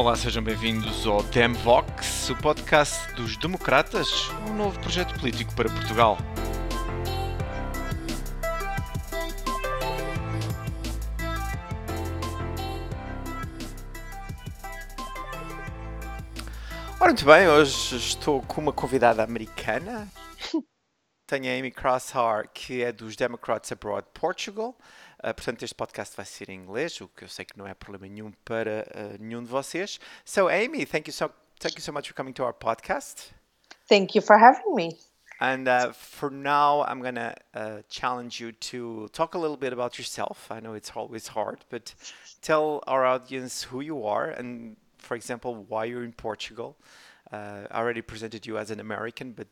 Olá, sejam bem-vindos ao Demvox, o podcast dos democratas, um novo projeto político para Portugal. Ora, muito bem, hoje estou com uma convidada americana. Tenho a Amy Crosshar, que é dos Democrats Abroad Portugal. Uh, portanto, este podcast vai ser em inglês, o que eu sei que não é problema nenhum para uh, nenhum de vocês. So, Amy, thank you so thank you so much for coming to our podcast. Thank you for having me. And uh, for now, I'm gonna uh, challenge you to talk a little bit about yourself. I know it's always hard, but tell our audience who you are and, for example, why you're in Portugal. Uh, I already presented you as an American, but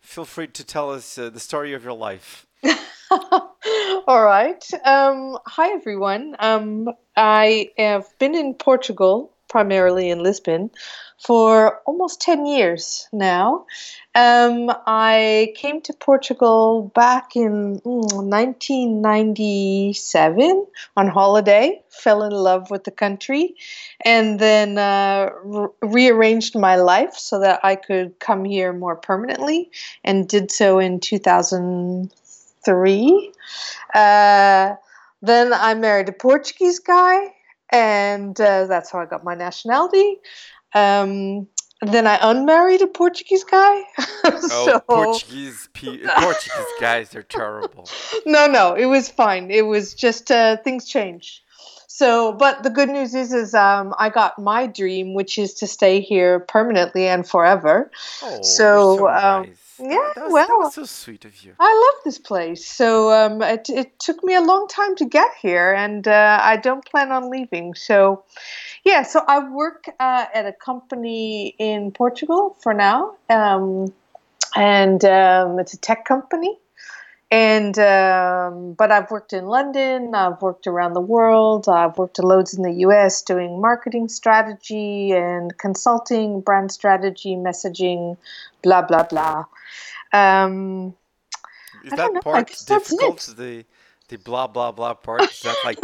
feel free to tell us uh, the story of your life. All right. Um, hi, everyone. Um, I have been in Portugal, primarily in Lisbon, for almost 10 years now. Um, I came to Portugal back in mm, 1997 on holiday, fell in love with the country, and then uh, re- rearranged my life so that I could come here more permanently, and did so in 2003. Uh, then I married a Portuguese guy, and uh, that's how I got my nationality. Um, then I unmarried a Portuguese guy. Oh, Portuguese pe- Portuguese guys are terrible. no, no, it was fine. It was just uh, things change. So, but the good news is, is um, I got my dream, which is to stay here permanently and forever. Oh, So, so um, nice. yeah, that was, well- that was so sweet of you. I love this place. So um, it, it took me a long time to get here, and uh, I don't plan on leaving. So, yeah, so I work uh, at a company in Portugal for now, um, and um, it's a tech company. And um, but I've worked in London, I've worked around the world, I've worked loads in the U.S. doing marketing strategy and consulting, brand strategy, messaging, blah blah blah. Um, Is I that part difficult? The the blah blah blah part is that like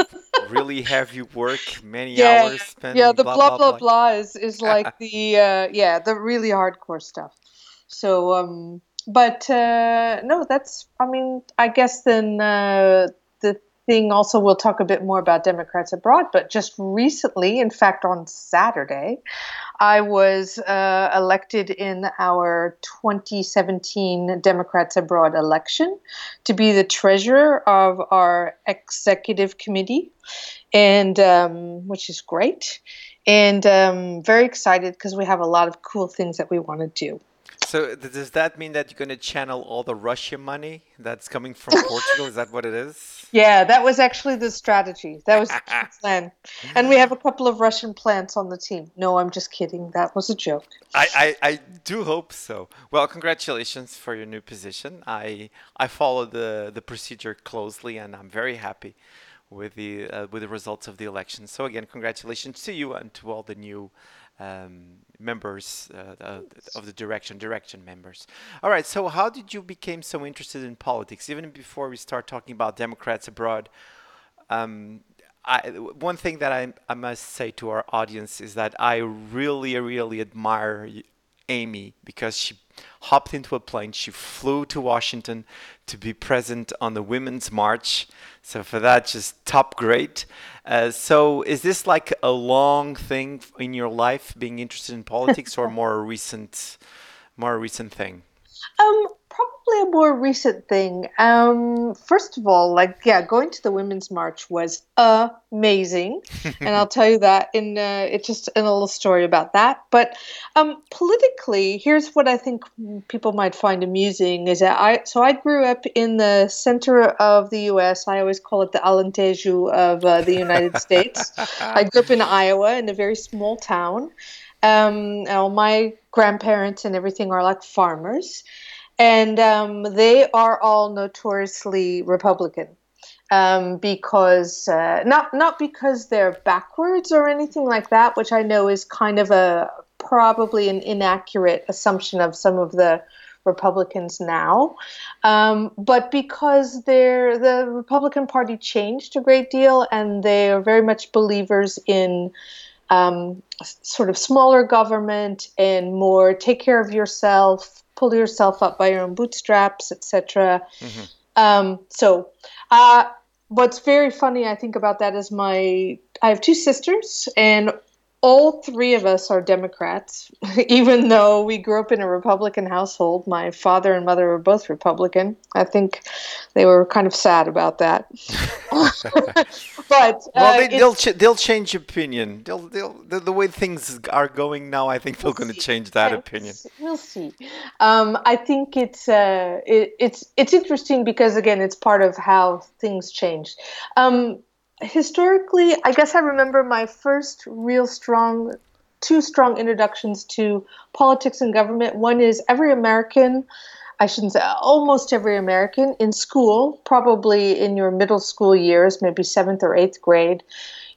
really heavy work, many Yeah, hours spent. yeah, the blah blah blah, is is like the uh, yeah the really hardcore stuff. So um, but uh, no, that's I mean I guess then uh, the thing also we'll talk a bit more about Democrats abroad. But just recently, in fact, on Saturday, I was uh, elected in our 2017 Democrats abroad election to be the treasurer of our executive committee, and um, which is great. And um, very excited because we have a lot of cool things that we want to do. So th- does that mean that you're going to channel all the Russian money that's coming from Portugal? Is that what it is? Yeah, that was actually the strategy. That was the plan. And we have a couple of Russian plants on the team. No, I'm just kidding. That was a joke. I, I, I do hope so. Well, congratulations for your new position. I I follow the, the procedure closely, and I'm very happy with the uh, with the results of the election. So again, congratulations to you and to all the new um, members uh, of the direction direction members. All right. So how did you become so interested in politics? Even before we start talking about Democrats abroad, um, I, one thing that I, I must say to our audience is that I really, really admire Amy because she hopped into a plane, she flew to Washington to be present on the Women's March. So for that, just top grade. Uh, so is this like a long thing in your life, being interested in politics, or more a recent, more recent thing? Um, a more recent thing. Um, first of all, like yeah, going to the Women's March was amazing, and I'll tell you that in uh, it's just in a little story about that. But um, politically, here's what I think people might find amusing is that I so I grew up in the center of the U.S. I always call it the Alentejo of uh, the United States. I grew up in Iowa in a very small town. Um, my grandparents and everything are like farmers and um, they are all notoriously Republican um, because uh, not not because they're backwards or anything like that, which I know is kind of a probably an inaccurate assumption of some of the Republicans now, um, but because they're the Republican Party changed a great deal and they are very much believers in um, sort of smaller government and more take care of yourself, pull yourself up by your own bootstraps, etc. Mm-hmm. Um, so, uh, what's very funny, I think, about that is my I have two sisters, and all three of us are Democrats, even though we grew up in a Republican household. My father and mother were both Republican. I think they were kind of sad about that. but uh, well, they, will ch- they'll change opinion. They'll they'll the, the, way things are going now. I think we'll they're going to change that opinion. We'll see. Um, I think it's uh, it, it's it's interesting because again, it's part of how things changed. Um, historically, I guess I remember my first real strong, two strong introductions to politics and government. One is every American, I shouldn't say almost every American in school, probably in your middle school years, maybe seventh or eighth grade,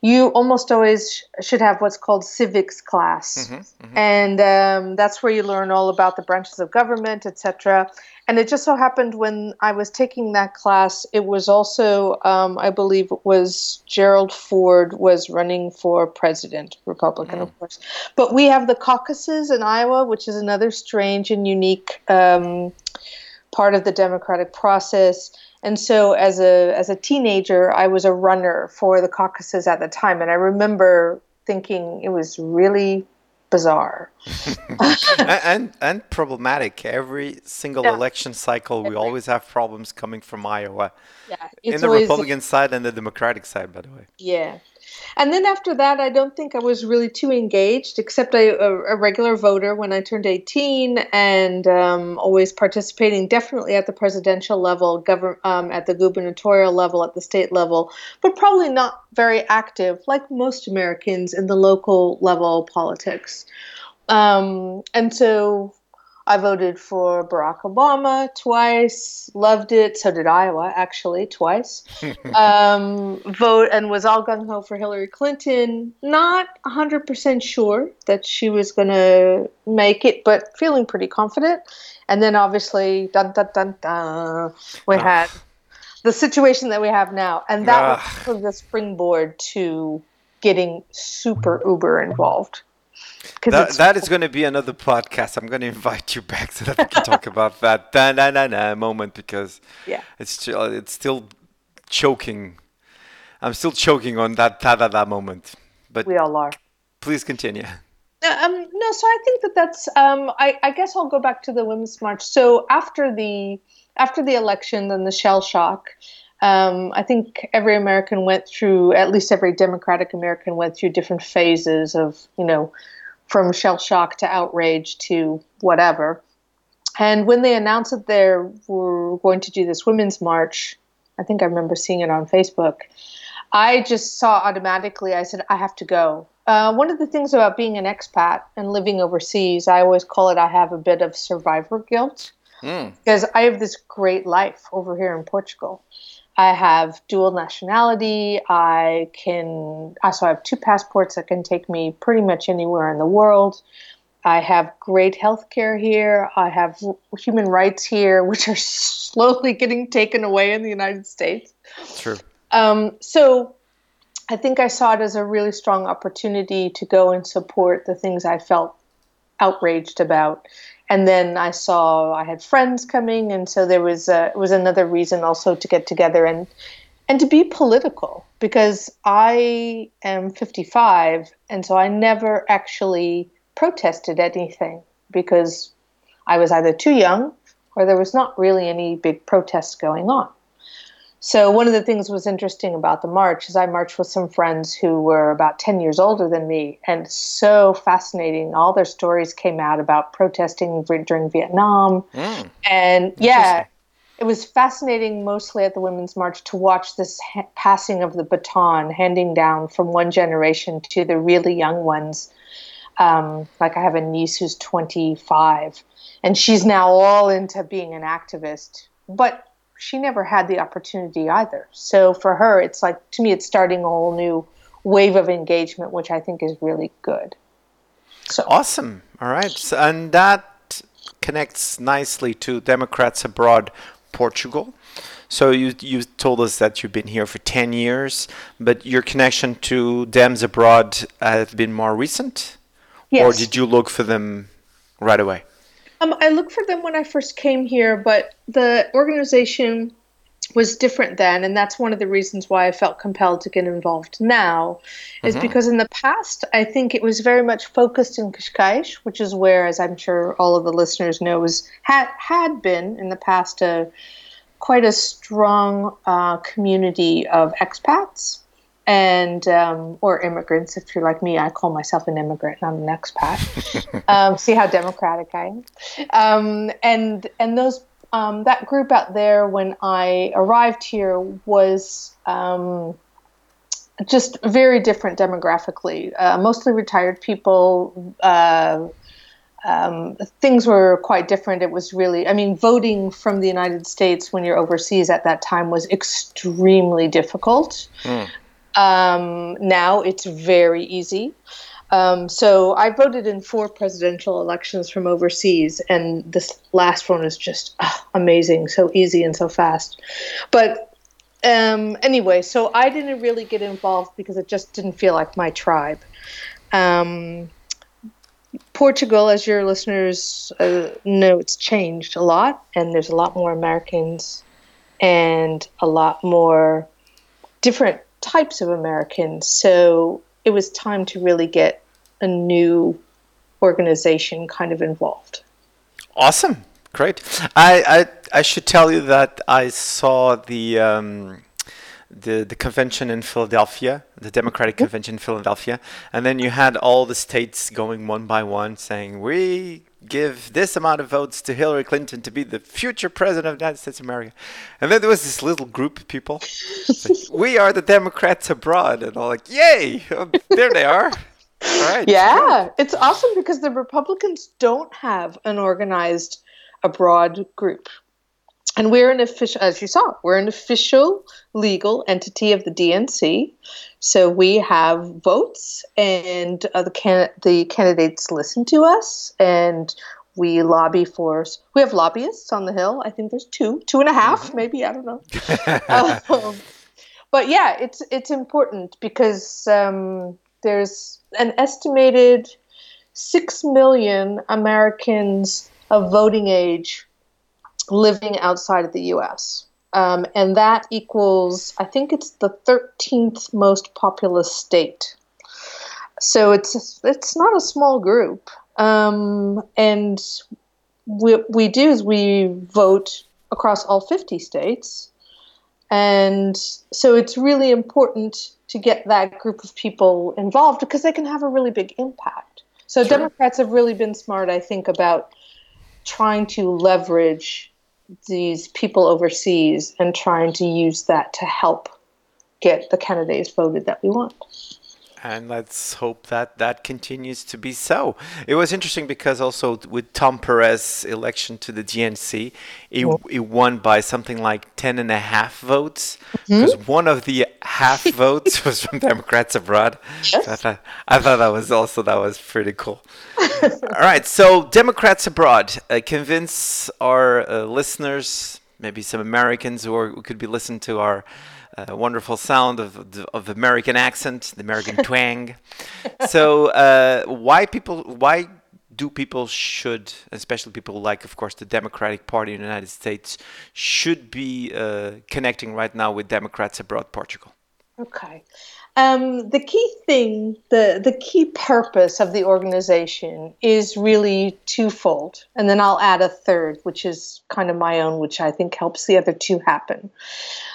you almost always should have what's called civics class, mm-hmm, mm-hmm. and um, that's where you learn all about the branches of government, etc. And it just so happened when I was taking that class, it was also, um, I believe, it was Gerald Ford was running for president, Republican, mm. of course. But we have the caucuses in Iowa, which is another strange and unique um, part of the democratic process and so as a as a teenager, I was a runner for the caucuses at the time, and I remember thinking it was really bizarre and and problematic. Every single yeah. election cycle, we always have problems coming from Iowa. Yeah, in the Republican side and the Democratic side, by the way. Yeah, and then after that, I don't think I was really too engaged, except I, a, a regular voter when I turned 18 and um, always participating definitely at the presidential level, govern, um, at the gubernatorial level, at the state level, but probably not very active, like most Americans, in the local level politics. Um, and so I voted for Barack Obama twice, loved it. So did Iowa, actually, twice. um, vote and was all gung ho for Hillary Clinton. Not 100% sure that she was going to make it, but feeling pretty confident. And then obviously, dun dun dun dun, we ah. had the situation that we have now. And that was the springboard to getting super uber involved. That, that is going to be another podcast. I'm going to invite you back so that we can talk about that da, da, da, da moment because yeah, it's still, it's still choking. I'm still choking on that da da da moment. But we all are. Please continue. Uh, um, no, so I think that that's. Um, I, I guess I'll go back to the Women's March. So after the after the election and the shell shock, um, I think every American went through, at least every Democratic American went through different phases of, you know, from shell shock to outrage to whatever. And when they announced that they were going to do this women's march, I think I remember seeing it on Facebook. I just saw automatically, I said, I have to go. Uh, one of the things about being an expat and living overseas, I always call it I have a bit of survivor guilt mm. because I have this great life over here in Portugal. I have dual nationality. I can also have two passports that can take me pretty much anywhere in the world. I have great health care here. I have human rights here, which are slowly getting taken away in the United States. True. Um, so I think I saw it as a really strong opportunity to go and support the things I felt outraged about and then I saw I had friends coming, and so there was a, was another reason also to get together and and to be political because I am 55, and so I never actually protested anything because I was either too young or there was not really any big protests going on. So one of the things was interesting about the march is I marched with some friends who were about 10 years older than me and so fascinating. All their stories came out about protesting during Vietnam. Mm, and yeah, it was fascinating mostly at the Women's March to watch this ha- passing of the baton, handing down from one generation to the really young ones. Um, like I have a niece who's 25 and she's now all into being an activist. But she never had the opportunity either. So for her, it's like to me, it's starting a whole new wave of engagement, which I think is really good. So awesome! All right, so, and that connects nicely to Democrats abroad. Portugal. So you you told us that you've been here for ten years, but your connection to Dems abroad has been more recent, Yes. or did you look for them right away? Um, I looked for them when I first came here, but the organization was different then, and that's one of the reasons why I felt compelled to get involved now, is because in the past I think it was very much focused in Cascais, which is where, as I'm sure all of the listeners know, was had had been in the past a quite a strong uh, community of expats and um, or immigrants. If you're like me, I call myself an immigrant, I'm an expat. um, see how democratic I am. Um, and and those um, that group out there when I arrived here was. Um, just very different demographically. Uh, mostly retired people. Uh, um, things were quite different. It was really, I mean, voting from the United States when you're overseas at that time was extremely difficult. Um, now it's very easy. Um, so I voted in four presidential elections from overseas, and this last one is just ah, amazing, so easy and so fast. But um, anyway, so I didn't really get involved because it just didn't feel like my tribe. Um, Portugal, as your listeners uh, know, it's changed a lot, and there's a lot more Americans and a lot more different types of Americans. So it was time to really get a new organization kind of involved. Awesome, great. I I, I should tell you that I saw the. Um, the, the convention in Philadelphia, the Democratic Convention in Philadelphia, and then you had all the states going one by one saying, We give this amount of votes to Hillary Clinton to be the future president of the United States of America. And then there was this little group of people, like, we are the Democrats abroad, and all like, Yay! Oh, there they are. All right. Yeah, it's awesome because the Republicans don't have an organized abroad group. And we're an official, as you saw, we're an official legal entity of the DNC. So we have votes, and uh, the can- the candidates listen to us, and we lobby for. We have lobbyists on the Hill. I think there's two, two and a half, maybe. I don't know. um, but yeah, it's it's important because um, there's an estimated six million Americans of voting age living outside of the US. Um, and that equals, I think it's the 13th most populous state. So it's it's not a small group. Um, and what we do is we vote across all 50 states. And so it's really important to get that group of people involved because they can have a really big impact. So Sure. Democrats have really been smart, I think, about trying to leverage these people overseas and trying to use that to help get the candidates voted that we want. And let's hope that that continues to be so. It was interesting because also with Tom Perez's election to the DNC, it, it won by something like 10 and a half votes. Because one of the half votes was from Democrats abroad. So I, thought, I thought that was also, that was pretty cool. All right, so Democrats abroad, uh, convince our uh, listeners, maybe some Americans who, are, who could be listening to our uh, wonderful sound of, of American accent, the American twang. So, uh, why people? Why do people should, especially people like, of course, the Democratic Party in the United States, should be uh, connecting right now with Democrats abroad, Portugal? Okay. Um, the key thing, the, the key purpose of the organization is really twofold. And then I'll add a third, which is kind of my own, which I think helps the other two happen.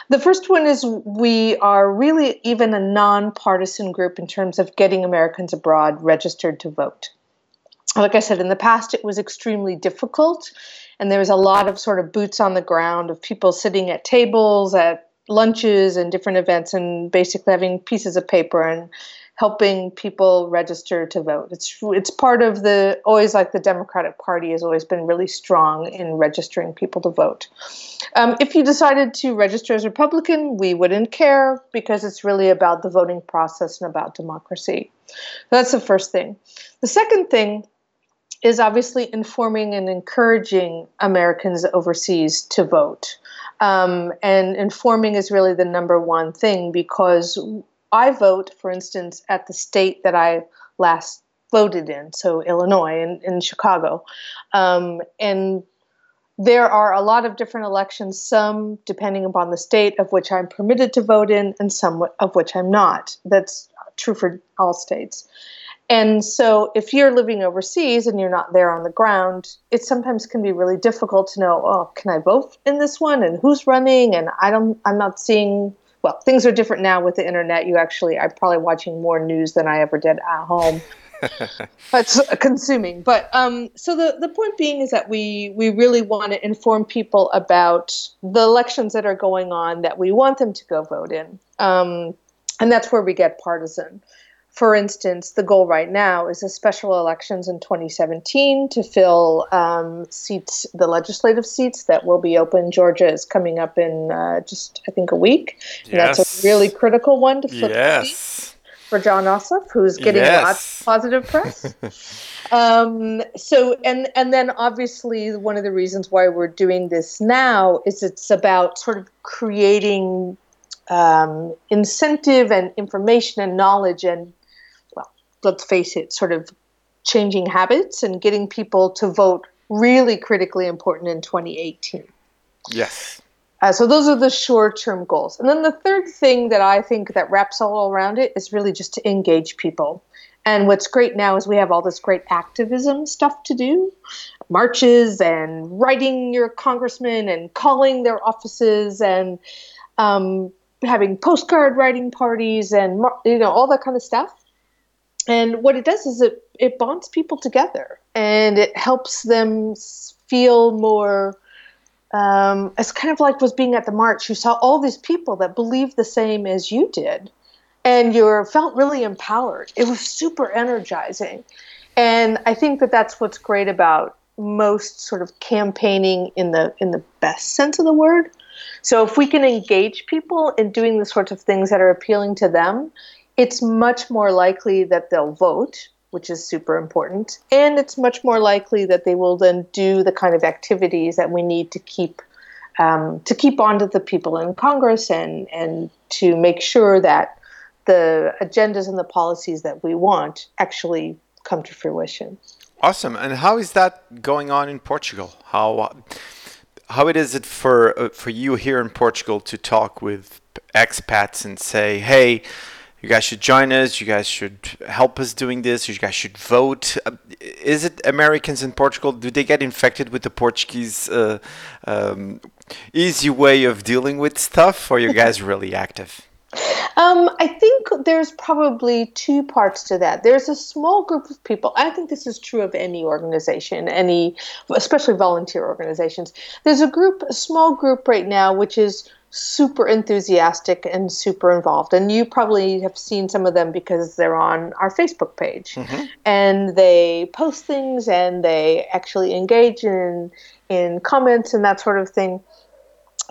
The first one is we are really even a nonpartisan group in terms of getting Americans abroad registered to vote. Like I said, in the past, it was extremely difficult, and there was a lot of sort of boots on the ground of people sitting at tables, at lunches, and different events, and basically having pieces of paper and helping people register to vote. It's it's part of the always like the Democratic Party has always been really strong in registering people to vote. Um, if you decided to register as Republican, we wouldn't care because it's really about the voting process and about democracy. That's the first thing. The second thing is obviously informing and encouraging Americans overseas to vote. Um, and informing is really the number one thing because I vote, for instance, at the state that I last voted in, so Illinois and in, in Chicago. Um, and there are a lot of different elections, some depending upon the state of which I'm permitted to vote in, and some of which I'm not. That's true for all states. And so, if you're living overseas and you're not there on the ground, it sometimes can be really difficult to know, oh, can I vote in this one, and who's running? And I don't, I'm not seeing. Well, things are different now with the internet. You actually, I'm probably watching more news than I ever did at home. That's consuming. But um, so the, the point being is that we we really want to inform people about the elections that are going on that we want them to go vote in, um, and that's where we get partisan. For instance, the goal right now is a special elections in 2017 to fill um, seats, the legislative seats that will be open. Georgia is coming up in uh, just, I think, a week. And yes. that's a really critical one to fill. Yes for Jon Ossoff, who's getting yes. lots of positive press. um, so, and and then obviously one of the reasons why we're doing this now is it's about sort of creating um, incentive and information and knowledge and let's face it, sort of changing habits and getting people to vote really critically important in 2018. Yes. Uh, so those are the short-term goals. And then the third thing that I think that wraps all around it is really just to engage people. And what's great now is we have all this great activism stuff to do, marches and writing your congressman and calling their offices and um, having postcard writing parties and you know all that kind of stuff. And what it does is it it bonds people together and it helps them feel more um, it's kind of like was being at the march. You saw all these people that believed the same as you did, and you felt really empowered. It was super energizing, and I think that that's what's great about most sort of campaigning in the in the best sense of the word. So if we can engage people in doing the sorts of things that are appealing to them, it's much more likely that they'll vote which is super important. And it's much more likely that they will then do the kind of activities that we need to keep um, to keep on to the people in Congress and and to make sure that the agendas and the policies that we want actually come to fruition. Awesome. And how is that going on in Portugal? How how it is it for uh, for you here in Portugal to talk with expats and say, hey you guys should join us. You guys should help us doing this. You guys should vote. Uh, is it Americans in Portugal? Do they get infected with the Portuguese uh, um, easy way of dealing with stuff, or are you guys really active? Um, I think there's probably two parts to that. There's a small group of people. I think this is true of any organization, any, especially volunteer organizations. There's a group, a small group right now, which is super enthusiastic and super involved. And you probably have seen some of them because they're on our Facebook page. Mm-hmm. And they post things and they actually engage in in comments and that sort of thing.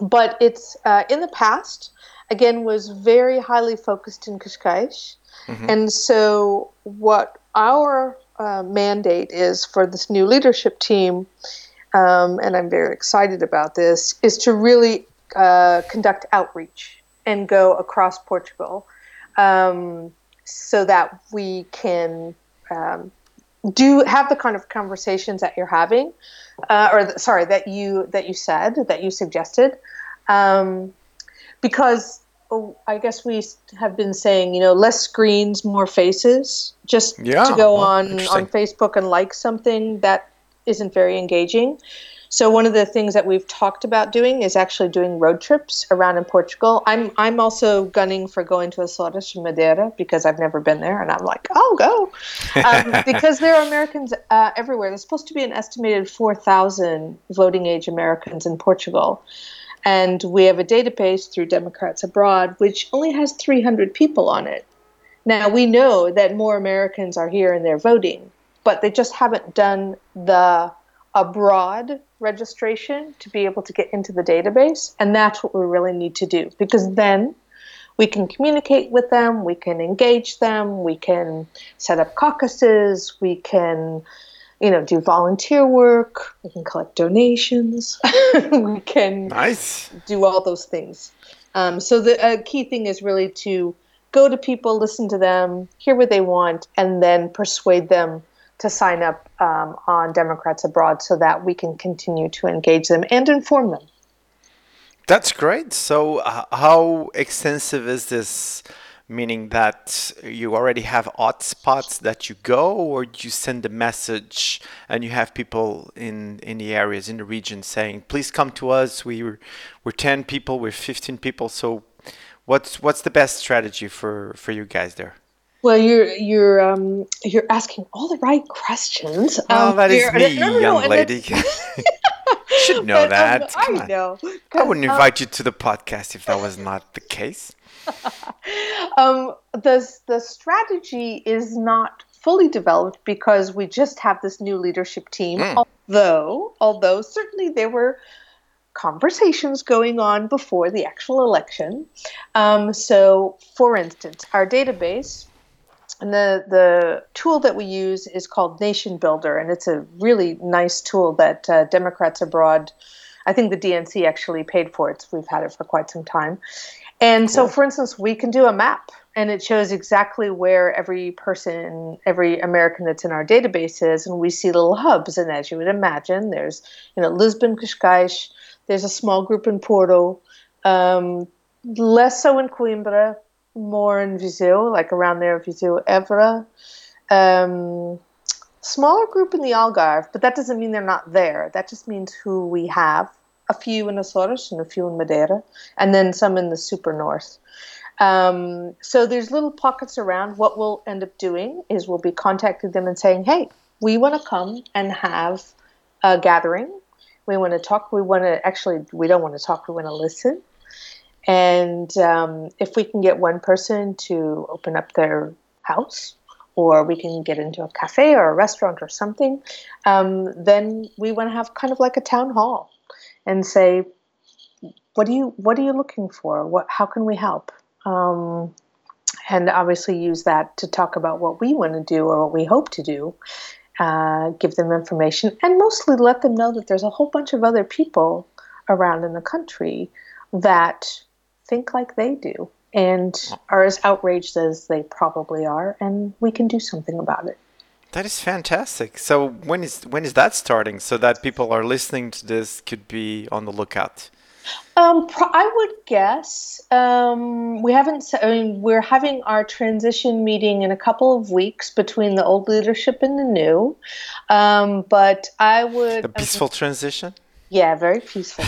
But it's uh, in the past, again, was very highly focused in Cascais. Mm-hmm. And so, what our uh, mandate is for this new leadership team, um, and I'm very excited about this, is to really uh, conduct outreach and go across Portugal um, so that we can um, do have the kind of conversations that you're having, uh, or th- sorry, that you that you said that you suggested, um, because oh, I guess we have been saying you know less screens, more faces. Just yeah, to go on on Facebook and like something that isn't very engaging. So one of the things that we've talked about doing is actually doing road trips around in Portugal. I'm I'm also gunning for going to Açores and Madeira because I've never been there, and I'm like, I'll go um, because there are Americans uh, everywhere. There's supposed to be an estimated 4,000 voting age Americans in Portugal. And we have a database through Democrats Abroad, which only has 300 people on it. Now, we know that more Americans are here and they're voting, but they just haven't done the abroad registration to be able to get into the database. And that's what we really need to do because then we can communicate with them, we can engage them, we can set up caucuses, we can you know, do volunteer work. We can collect donations. we can nice do all those things. Um, so the uh, key thing is really to go to people, listen to them, hear what they want, and then persuade them to sign up um, on Democrats Abroad so that we can continue to engage them and inform them. That's great. So, uh, how extensive is this? Meaning that you already have hotspots that you go, or you send a message and you have people in, in the areas, in the region saying, please come to us. We, we're, we're 10 people, we're 15 people. So, what's, what's the best strategy for, for you guys there? Well, you're you're um, you're asking all the right questions. Oh, um, that is me, no, no, no, young and lady. Should know but, um, that. Come I on. know. I wouldn't um, invite you to the podcast if that was not the case. um, the the strategy is not fully developed because we just have this new leadership team. Mm. Although, although certainly there were conversations going on before the actual election. Um, so, for instance, our database. And the, the tool that we use is called Nation Builder, and it's a really nice tool that uh, Democrats abroad, I think the DNC actually paid for it. So we've had it for quite some time. And so, for instance, we can do a map and it shows exactly where every person, every American that's in our database is. And we see little hubs. And as you would imagine, there's, you know, Lisbon, Cascais, there's a small group in Porto, um, less so in Coimbra, more in Viseu, like around there, Viseu, Évora. Um, smaller group in the Algarve, but that doesn't mean they're not there. That just means who we have. A few in Açores and a few in Madeira, and then some in the super north. Um, so there's little pockets around. What we'll end up doing is we'll be contacting them and saying, "Hey, we want to come and have a gathering. We want to talk. We want to actually. We don't want to talk. We want to listen. And um, if we can get one person to open up their house, or we can get into a cafe or a restaurant or something, um, then we want to have kind of like a town hall and say, what do you what are you looking for? What how can we help? Um, and obviously use that to talk about what we want to do or what we hope to do. Uh, give them information and mostly let them know that there's a whole bunch of other people around in the country that think like they do and are as outraged as they probably are, and we can do something about it. That is fantastic. So when is when is that starting? So that people are listening to this could be on the lookout. Um, pro- I would guess um, we haven't. I mean, we're having our transition meeting in a couple of weeks between the old leadership and the new. Um, but I would. A peaceful transition. Yeah, very peaceful.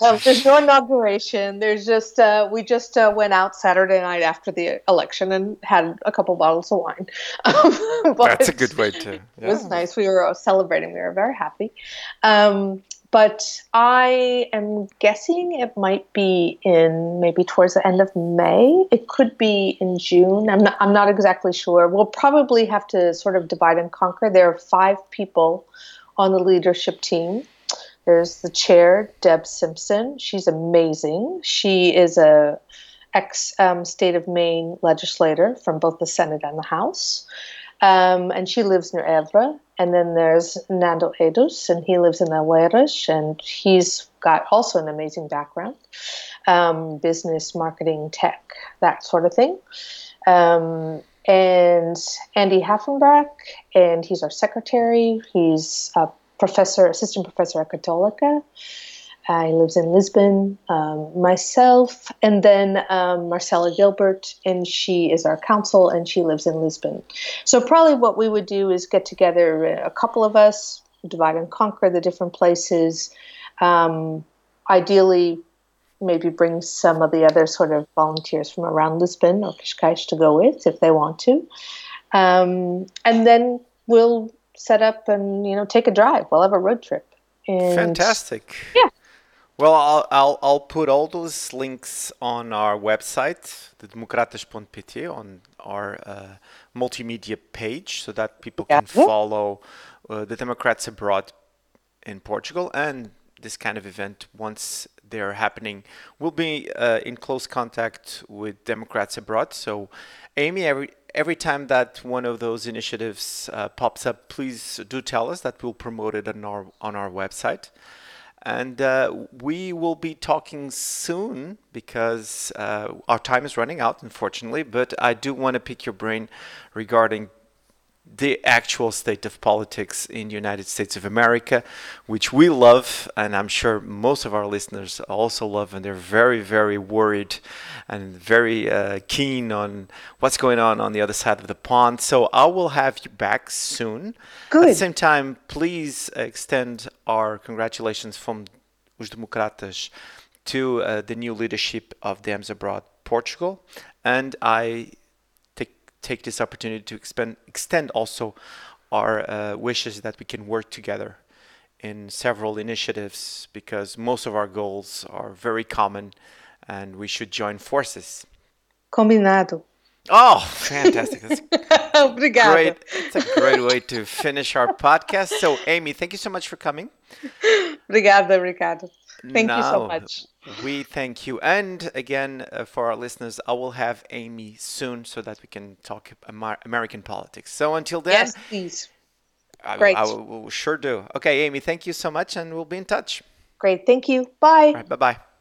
um, there's no inauguration. There's just uh, we just uh, went out Saturday night after the election and had a couple bottles of wine. Um, but That's a good way to. It was nice. We were celebrating. We were very happy. Um, but I am guessing it might be in maybe towards the end of May. It could be in June. I'm not, I'm not exactly sure. We'll probably have to sort of divide and conquer. There are five people on the leadership team. There's the chair, Deb Simpson. She's amazing. She is a ex um, state of Maine legislator from both the Senate and the House. Um, and she lives near Évora. And then there's Nando Edus, and he lives in Oeiras, and he's got also an amazing background um, business, marketing, tech, that sort of thing. Um, and Andy Haffenbach, and he's our secretary. He's a professor, assistant professor at Católica. Uh, he lives in Lisbon. Um, myself, and then um, Marcella Gilbert, and she is our counsel, and she lives in Lisbon. So probably what we would do is get together a couple of us, divide and conquer the different places. Um, ideally, maybe bring some of the other sort of volunteers from around Lisbon or Cascais to go with if they want to, um, and then we'll set up and you know take a drive. We'll have a road trip. And Fantastic. Yeah. Well, I'll, I'll, I'll put all those links on our website, the democratas.pt, on our uh, multimedia page so that people can follow uh, the Democrats abroad in Portugal and this kind of event once they're happening. We'll be uh, in close contact with Democrats abroad. So, Amy, every every time that one of those initiatives uh, pops up, please do tell us that we'll promote it on our on our website. And uh, we will be talking soon because uh, our time is running out, unfortunately. But I do want to pick your brain regarding the actual state of politics in the United States of America, which we love, and I'm sure most of our listeners also love, and they're very, very worried and very uh, keen on what's going on on the other side of the pond. So I will have you back soon. Good. At the same time, please extend our congratulations from Os Democratas to uh, the new leadership of Dems Abroad Portugal, and I take this opportunity to expend, extend also our uh, wishes that we can work together in several initiatives because most of our goals are very common and we should join forces. Combinado. Oh, fantastic. That's Obrigada. great. It's a great way to finish our podcast. So, Amy, thank you so much for coming. Obrigada, Ricardo. Thank you so much. We thank you. And again, uh, for our listeners, I will have Amy soon so that we can talk Amer- American politics. So until then, Yes, please. I, Great. I will, will sure do. Okay, Amy, thank you so much, and we'll be in touch. Great. Thank you. Bye. Right, bye bye.